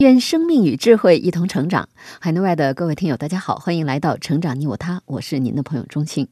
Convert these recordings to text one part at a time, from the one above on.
愿生命与智慧一同成长。海内外的各位听友，大家好，欢迎来到《成长你我他》，我是您的朋友钟庆。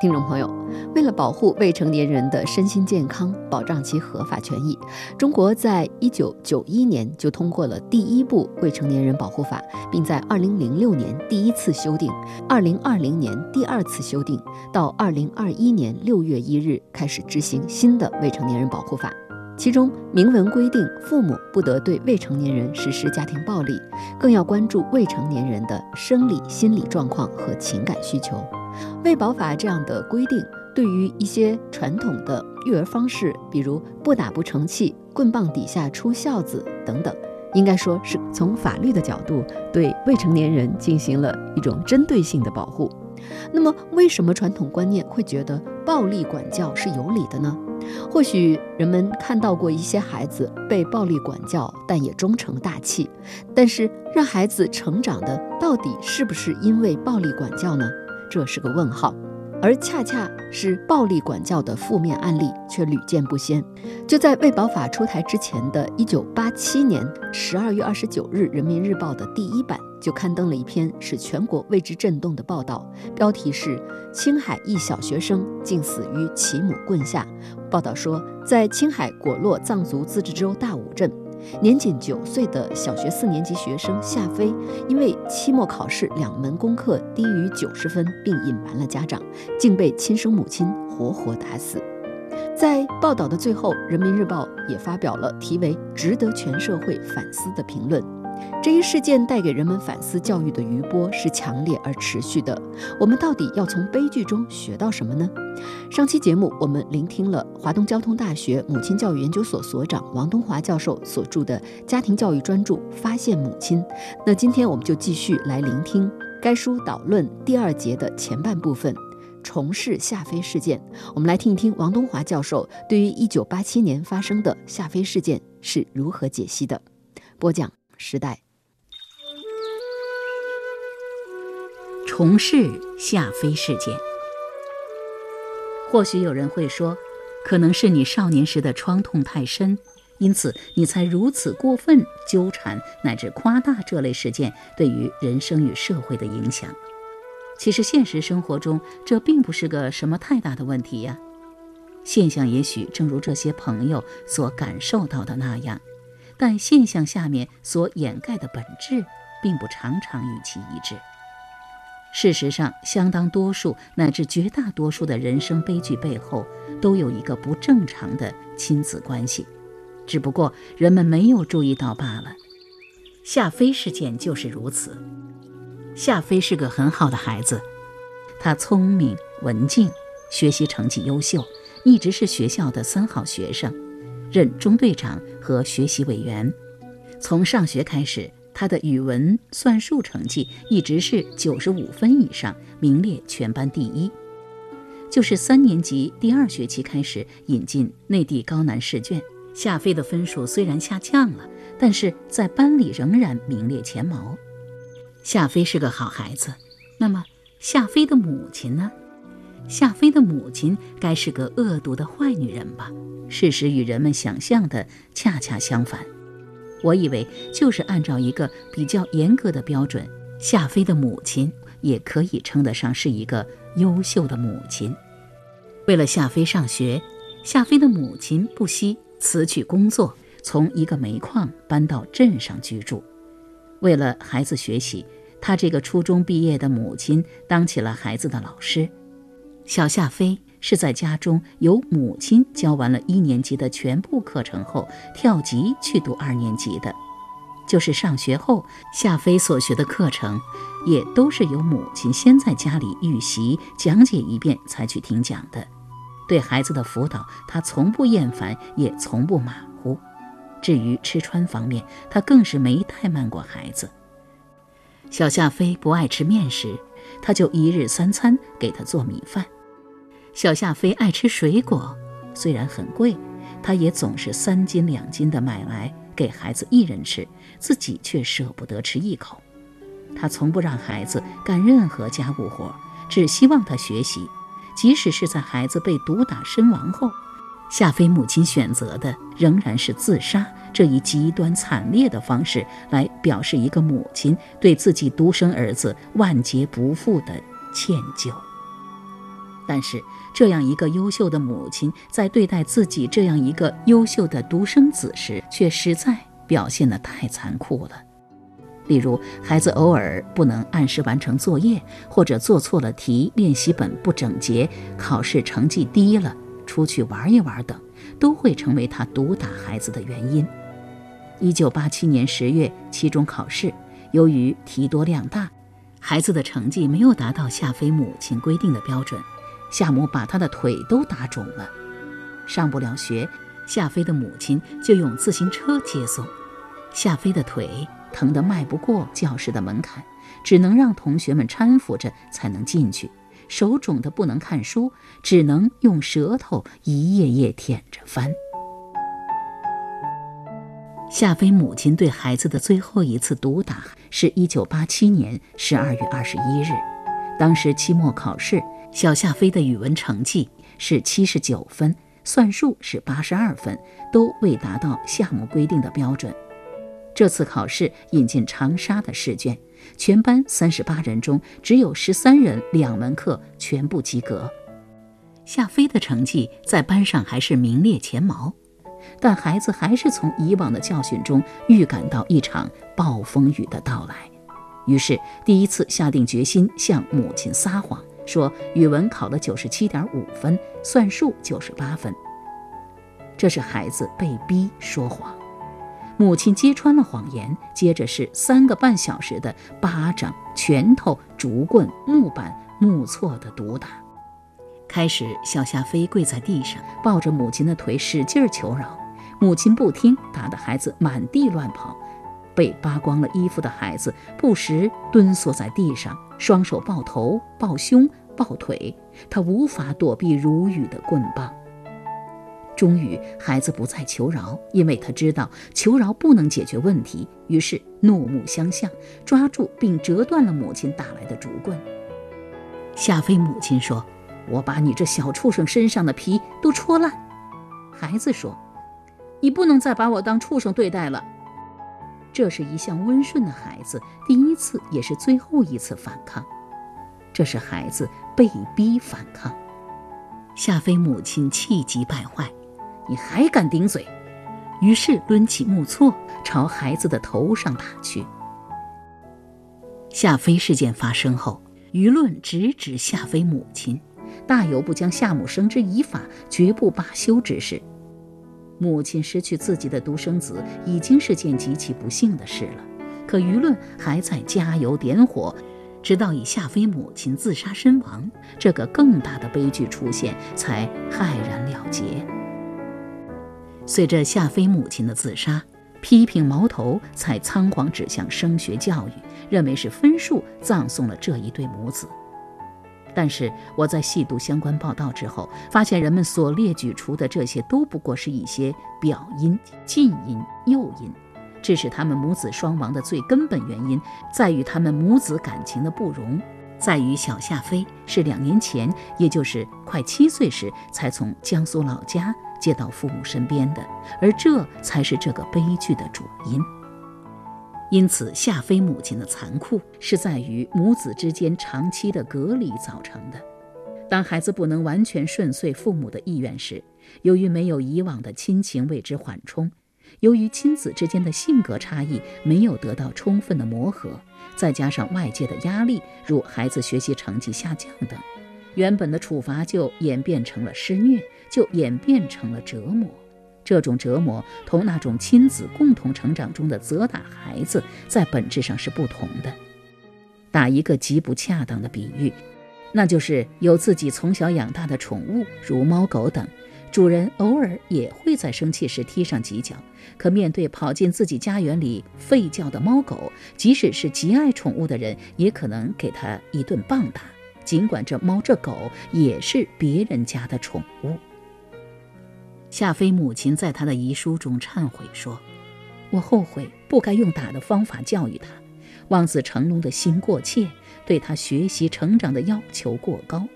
听众朋友，为了保护未成年人的身心健康，保障其合法权益，中国在一九九一年就通过了第一部未成年人保护法，并在二零零六年第一次修订，二零二零年第二次修订，到二零二一年六月一日开始执行新的未成年人保护法。其中明文规定，父母不得对未成年人实施家庭暴力，更要关注未成年人的生理、心理状况和情感需求。为保法这样的规定，对于一些传统的育儿方式，比如不打不成器、棍棒底下出孝子等等，应该说是从法律的角度对未成年人进行了一种针对性的保护。那么，为什么传统观念会觉得暴力管教是有理的呢？或许人们看到过一些孩子被暴力管教，但也终成大器。但是，让孩子成长的到底是不是因为暴力管教呢？这是个问号。而恰恰是暴力管教的负面案例却屡见不鲜。就在卫保法出台之前的一九八七年十二月二十九日，《人民日报》的第一版就刊登了一篇使全国为之震动的报道，标题是“青海一小学生竟死于其母棍下”。报道说，在青海果洛藏族自治州大武镇。年仅九岁的小学四年级学生夏飞，因为期末考试两门功课低于九十分，并隐瞒了家长，竟被亲生母亲活活打死。在报道的最后，《人民日报》也发表了题为“值得全社会反思”的评论。这一事件带给人们反思教育的余波是强烈而持续的。我们到底要从悲剧中学到什么呢？上期节目我们聆听了华东交通大学母亲教育研究所所长王东华教授所著的家庭教育专著《发现母亲》。那今天我们就继续来聆听该书导论第二节的前半部分——重事夏飞事件。我们来听一听王东华教授对于1987年发生的夏飞事件是如何解析的。播讲。时代，重事下飞事件。或许有人会说，可能是你少年时的创痛太深，因此你才如此过分纠缠乃至夸大这类事件对于人生与社会的影响。其实现实生活中，这并不是个什么太大的问题呀。现象也许正如这些朋友所感受到的那样。但现象下面所掩盖的本质，并不常常与其一致。事实上，相当多数乃至绝大多数的人生悲剧背后，都有一个不正常的亲子关系，只不过人们没有注意到罢了。夏飞事件就是如此。夏飞是个很好的孩子，他聪明、文静，学习成绩优秀，一直是学校的三好学生。任中队长和学习委员，从上学开始，他的语文、算术成绩一直是九十五分以上，名列全班第一。就是三年级第二学期开始引进内地高难试卷，夏飞的分数虽然下降了，但是在班里仍然名列前茅。夏飞是个好孩子，那么夏飞的母亲呢？夏飞的母亲该是个恶毒的坏女人吧？事实与人们想象的恰恰相反。我以为就是按照一个比较严格的标准，夏飞的母亲也可以称得上是一个优秀的母亲。为了夏飞上学，夏飞的母亲不惜辞去工作，从一个煤矿搬到镇上居住。为了孩子学习，他这个初中毕业的母亲当起了孩子的老师。小夏飞是在家中由母亲教完了一年级的全部课程后，跳级去读二年级的。就是上学后，夏飞所学的课程，也都是由母亲先在家里预习讲解一遍才去听讲的。对孩子的辅导，他从不厌烦，也从不马虎。至于吃穿方面，他更是没怠慢过孩子。小夏飞不爱吃面食，他就一日三餐给他做米饭。小夏飞爱吃水果，虽然很贵，他也总是三斤两斤的买来给孩子一人吃，自己却舍不得吃一口。他从不让孩子干任何家务活，只希望他学习。即使是在孩子被毒打身亡后，夏飞母亲选择的仍然是自杀这一极端惨烈的方式，来表示一个母亲对自己独生儿子万劫不复的歉疚。但是，这样一个优秀的母亲，在对待自己这样一个优秀的独生子时，却实在表现得太残酷了。例如，孩子偶尔不能按时完成作业，或者做错了题、练习本不整洁、考试成绩低了、出去玩一玩等，都会成为他毒打孩子的原因。一九八七年十月期中考试，由于题多量大，孩子的成绩没有达到夏飞母亲规定的标准，夏母把他的腿都打肿了，上不了学，夏飞的母亲就用自行车接送，夏飞的腿。疼得迈不过教室的门槛，只能让同学们搀扶着才能进去。手肿得不能看书，只能用舌头一页页舔着翻。夏飞母亲对孩子的最后一次毒打是一九八七年十二月二十一日，当时期末考试，小夏飞的语文成绩是七十九分，算术是八十二分，都未达到项目规定的标准。这次考试引进长沙的试卷，全班三十八人中只有十三人两门课全部及格。夏飞的成绩在班上还是名列前茅，但孩子还是从以往的教训中预感到一场暴风雨的到来，于是第一次下定决心向母亲撒谎，说语文考了九十七点五分，算术九十八分。这是孩子被逼说谎。母亲揭穿了谎言，接着是三个半小时的巴掌、拳头、竹棍、木板、木错的毒打。开始，小夏飞跪在地上，抱着母亲的腿使劲求饶，母亲不听，打得孩子满地乱跑。被扒光了衣服的孩子不时蹲缩在地上，双手抱头、抱胸、抱腿，他无法躲避如雨的棍棒。终于，孩子不再求饶，因为他知道求饶不能解决问题。于是怒目相向，抓住并折断了母亲打来的竹棍。夏飞母亲说：“我把你这小畜生身上的皮都戳烂。”孩子说：“你不能再把我当畜生对待了。”这是一向温顺的孩子第一次，也是最后一次反抗。这是孩子被逼反抗。夏飞母亲气急败坏。你还敢顶嘴？于是抡起木锉朝孩子的头上打去。夏飞事件发生后，舆论直指夏飞母亲，大有不将夏母绳之以法、绝不罢休之势。母亲失去自己的独生子已经是件极其不幸的事了，可舆论还在加油点火，直到以夏飞母亲自杀身亡这个更大的悲剧出现，才骇然了结。随着夏飞母亲的自杀，批评矛头才仓皇指向升学教育，认为是分数葬送了这一对母子。但是我在细读相关报道之后，发现人们所列举出的这些都不过是一些表因、近因、诱因，致使他们母子双亡的最根本原因，在于他们母子感情的不容，在于小夏飞是两年前，也就是快七岁时才从江苏老家。接到父母身边的，而这才是这个悲剧的主因。因此，夏飞母亲的残酷是在于母子之间长期的隔离造成的。当孩子不能完全顺遂父母的意愿时，由于没有以往的亲情为之缓冲，由于亲子之间的性格差异没有得到充分的磨合，再加上外界的压力，如孩子学习成绩下降等。原本的处罚就演变成了施虐，就演变成了折磨。这种折磨同那种亲子共同成长中的责打孩子在本质上是不同的。打一个极不恰当的比喻，那就是有自己从小养大的宠物，如猫狗等，主人偶尔也会在生气时踢上几脚，可面对跑进自己家园里吠叫的猫狗，即使是极爱宠物的人，也可能给他一顿棒打。尽管这猫这狗也是别人家的宠物。夏飞母亲在他的遗书中忏悔说：“我后悔不该用打的方法教育他，望子成龙的心过切，对他学习成长的要求过高。”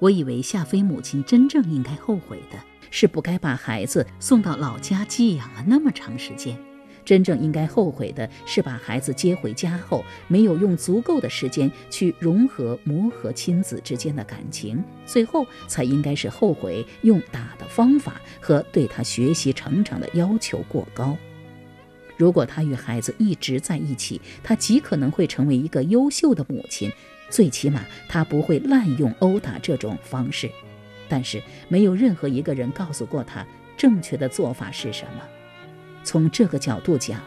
我以为夏飞母亲真正应该后悔的是不该把孩子送到老家寄养了那么长时间，真正应该后悔的是把孩子接回家后没有用足够的时间去融合磨合亲子之间的感情，最后才应该是后悔用打的方法和对他学习成长的要求过高。如果他与孩子一直在一起，他极可能会成为一个优秀的母亲。最起码他不会滥用殴打这种方式，但是没有任何一个人告诉过他正确的做法是什么。从这个角度讲，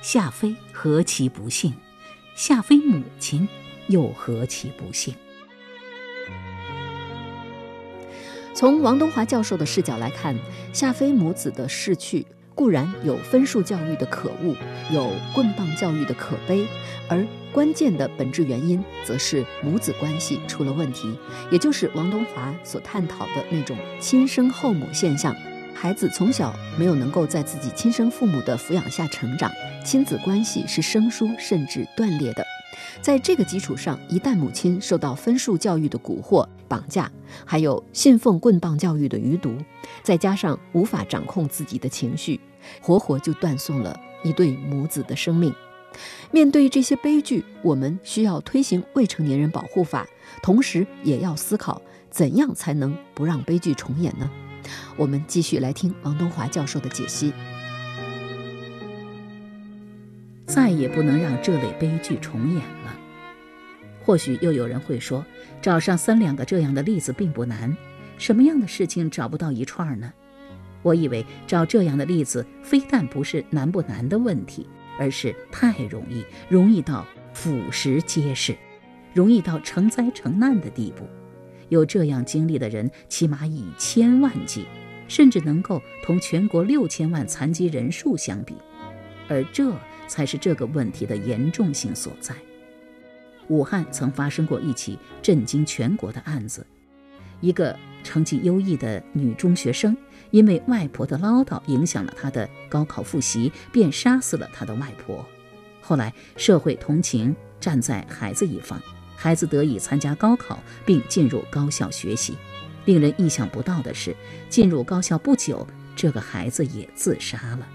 夏飞何其不幸，夏飞母亲又何其不幸。从王东华教授的视角来看，夏飞母子的逝去。固然有分数教育的可恶，有棍棒教育的可悲，而关键的本质原因，则是母子关系出了问题，也就是王东华所探讨的那种亲生后母现象。孩子从小没有能够在自己亲生父母的抚养下成长，亲子关系是生疏甚至断裂的。在这个基础上，一旦母亲受到分数教育的蛊惑、绑架，还有信奉棍棒教育的余毒，再加上无法掌控自己的情绪，活活就断送了一对母子的生命。面对这些悲剧，我们需要推行未成年人保护法，同时也要思考怎样才能不让悲剧重演呢？我们继续来听王东华教授的解析。再也不能让这类悲剧重演了。或许又有人会说，找上三两个这样的例子并不难，什么样的事情找不到一串呢？我以为找这样的例子，非但不是难不难的问题，而是太容易，容易到俯拾皆是，容易到成灾成难的地步。有这样经历的人，起码以千万计，甚至能够同全国六千万残疾人数相比，而这。才是这个问题的严重性所在。武汉曾发生过一起震惊全国的案子：一个成绩优异的女中学生，因为外婆的唠叨影响了她的高考复习，便杀死了她的外婆。后来社会同情，站在孩子一方，孩子得以参加高考并进入高校学习。令人意想不到的是，进入高校不久，这个孩子也自杀了。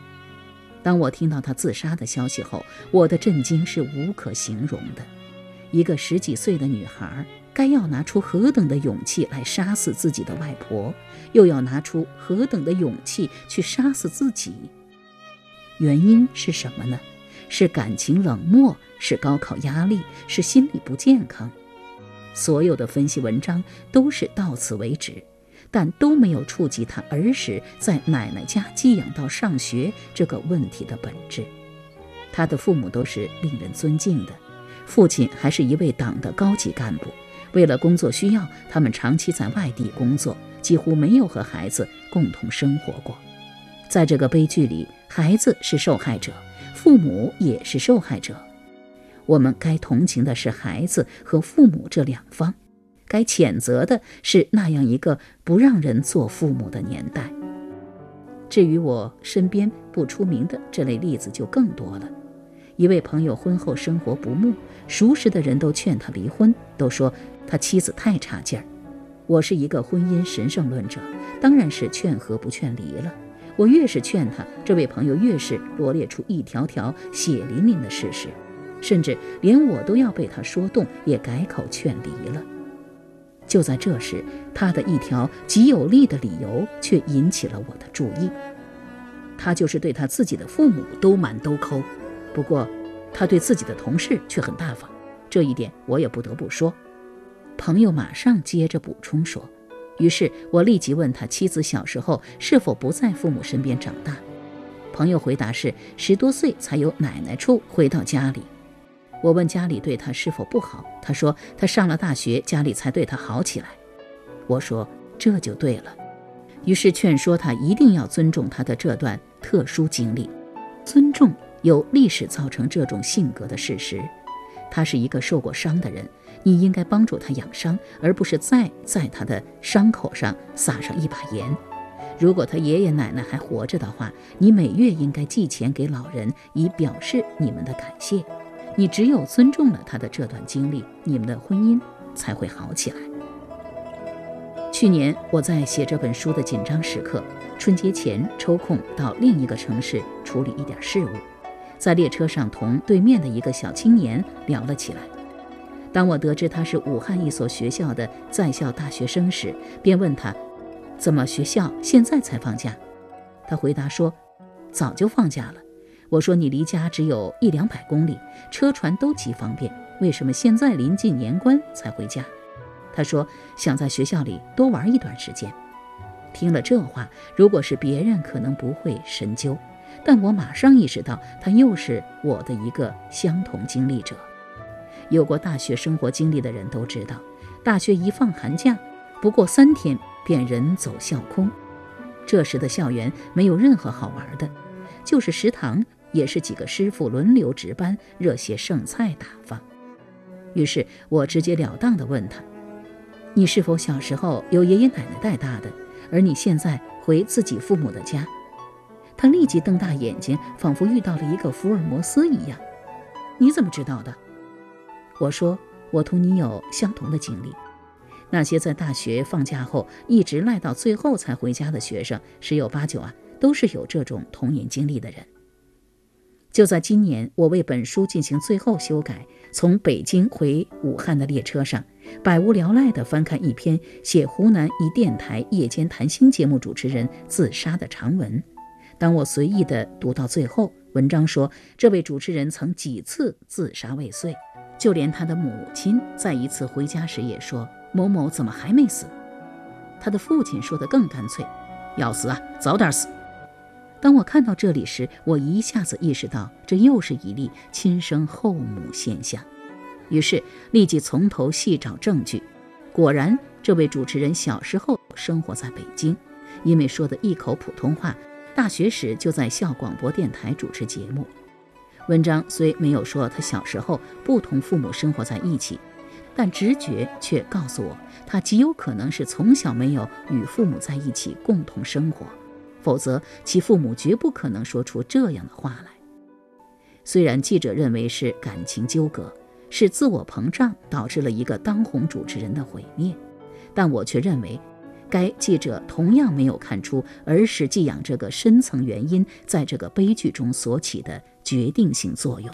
当我听到他自杀的消息后，我的震惊是无可形容的。一个十几岁的女孩，该要拿出何等的勇气来杀死自己的外婆，又要拿出何等的勇气去杀死自己？原因是什么呢？是感情冷漠，是高考压力，是心理不健康？所有的分析文章都是到此为止。但都没有触及他儿时在奶奶家寄养到上学这个问题的本质。他的父母都是令人尊敬的，父亲还是一位党的高级干部。为了工作需要，他们长期在外地工作，几乎没有和孩子共同生活过。在这个悲剧里，孩子是受害者，父母也是受害者。我们该同情的是孩子和父母这两方。该谴责的是那样一个不让人做父母的年代。至于我身边不出名的这类例子就更多了。一位朋友婚后生活不睦，熟识的人都劝他离婚，都说他妻子太差劲儿。我是一个婚姻神圣论者，当然是劝和不劝离了。我越是劝他，这位朋友越是罗列出一条条血淋淋的事实，甚至连我都要被他说动，也改口劝离了。就在这时，他的一条极有力的理由却引起了我的注意。他就是对他自己的父母都满都抠，不过他对自己的同事却很大方，这一点我也不得不说。朋友马上接着补充说：“于是我立即问他妻子小时候是否不在父母身边长大。朋友回答是十多岁才由奶奶处回到家里。”我问家里对他是否不好，他说他上了大学，家里才对他好起来。我说这就对了，于是劝说他一定要尊重他的这段特殊经历，尊重有历史造成这种性格的事实。他是一个受过伤的人，你应该帮助他养伤，而不是再在他的伤口上撒上一把盐。如果他爷爷奶奶还活着的话，你每月应该寄钱给老人，以表示你们的感谢。你只有尊重了他的这段经历，你们的婚姻才会好起来。去年我在写这本书的紧张时刻，春节前抽空到另一个城市处理一点事务，在列车上同对面的一个小青年聊了起来。当我得知他是武汉一所学校的在校大学生时，便问他：“怎么学校现在才放假？”他回答说：“早就放假了。”我说：“你离家只有一两百公里，车船都极方便，为什么现在临近年关才回家？”他说：“想在学校里多玩一段时间。”听了这话，如果是别人，可能不会深究，但我马上意识到，他又是我的一个相同经历者。有过大学生活经历的人都知道，大学一放寒假，不过三天便人走校空。这时的校园没有任何好玩的，就是食堂也是几个师傅轮流值班，热些剩菜打发。于是我直截了当地问他。你是否小时候由爷爷奶奶带大的，而你现在回自己父母的家？他立即瞪大眼睛，仿佛遇到了一个福尔摩斯一样。你怎么知道的？我说，我同你有相同的经历。那些在大学放假后一直赖到最后才回家的学生，十有八九啊，都是有这种童年经历的人。就在今年，我为本书进行最后修改，从北京回武汉的列车上。百无聊赖地翻看一篇写湖南一电台夜间谈心节目主持人自杀的长文。当我随意地读到最后，文章说这位主持人曾几次自杀未遂，就连他的母亲在一次回家时也说：“某某怎么还没死？”他的父亲说得更干脆：“要死啊，早点死。”当我看到这里时，我一下子意识到，这又是一例亲生后母现象。于是立即从头细找证据，果然，这位主持人小时候生活在北京，因为说的一口普通话，大学时就在校广播电台主持节目。文章虽没有说他小时候不同父母生活在一起，但直觉却告诉我，他极有可能是从小没有与父母在一起共同生活，否则其父母绝不可能说出这样的话来。虽然记者认为是感情纠葛。是自我膨胀导致了一个当红主持人的毁灭，但我却认为，该记者同样没有看出儿时寄养这个深层原因在这个悲剧中所起的决定性作用。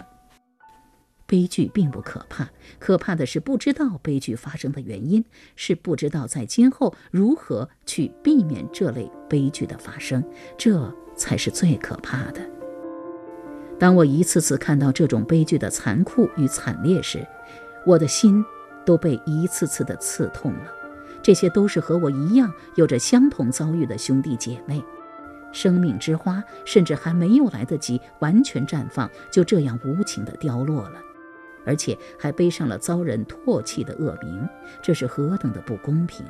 悲剧并不可怕，可怕的是不知道悲剧发生的原因，是不知道在今后如何去避免这类悲剧的发生，这才是最可怕的。当我一次次看到这种悲剧的残酷与惨烈时，我的心都被一次次的刺痛了。这些都是和我一样有着相同遭遇的兄弟姐妹，生命之花甚至还没有来得及完全绽放，就这样无情地凋落了，而且还背上了遭人唾弃的恶名，这是何等的不公平！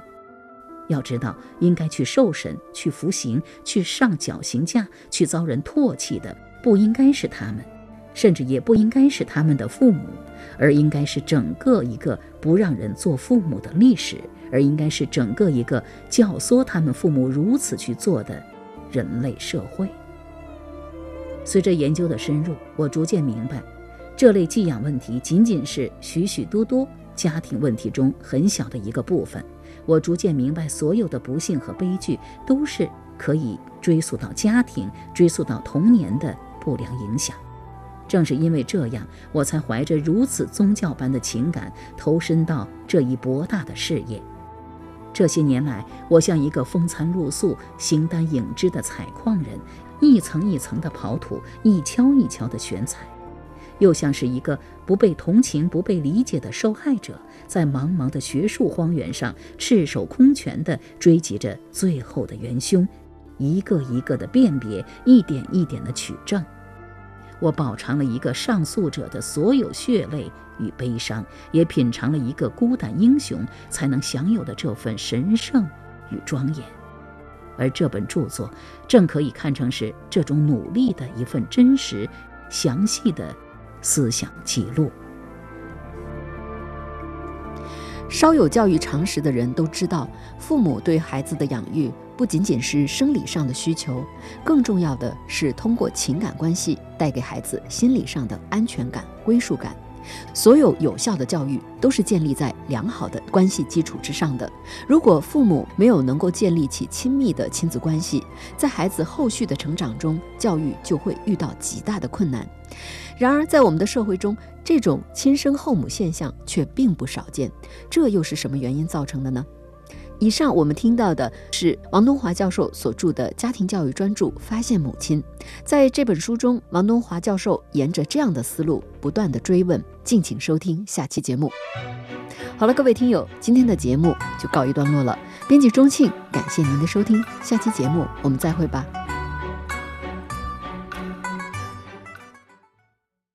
要知道，应该去受审、去服刑、去上绞刑架、去遭人唾弃的。不应该是他们，甚至也不应该是他们的父母，而应该是整个一个不让人做父母的历史，而应该是整个一个教唆他们父母如此去做的人类社会。随着研究的深入，我逐渐明白，这类寄养问题仅仅是许许多多家庭问题中很小的一个部分。我逐渐明白，所有的不幸和悲剧都是可以追溯到家庭，追溯到童年的。不良影响，正是因为这样，我才怀着如此宗教般的情感投身到这一博大的事业。这些年来，我像一个风餐露宿、形单影只的采矿人，一层一层的刨土，一锹一锹的选采；又像是一个不被同情、不被理解的受害者，在茫茫的学术荒原上赤手空拳地追击着最后的元凶。一个一个的辨别，一点一点的取证。我饱尝了一个上诉者的所有血泪与悲伤，也品尝了一个孤胆英雄才能享有的这份神圣与庄严。而这本著作正可以看成是这种努力的一份真实、详细的思想记录。稍有教育常识的人都知道，父母对孩子的养育不仅仅是生理上的需求，更重要的是通过情感关系带给孩子心理上的安全感、归属感。所有有效的教育都是建立在良好的关系基础之上的。如果父母没有能够建立起亲密的亲子关系，在孩子后续的成长中，教育就会遇到极大的困难。然而，在我们的社会中，这种亲生后母现象却并不少见。这又是什么原因造成的呢？以上我们听到的是王东华教授所著的家庭教育专著《发现母亲》。在这本书中，王东华教授沿着这样的思路不断的追问。敬请收听下期节目。好了，各位听友，今天的节目就告一段落了。编辑钟庆，感谢您的收听，下期节目我们再会吧。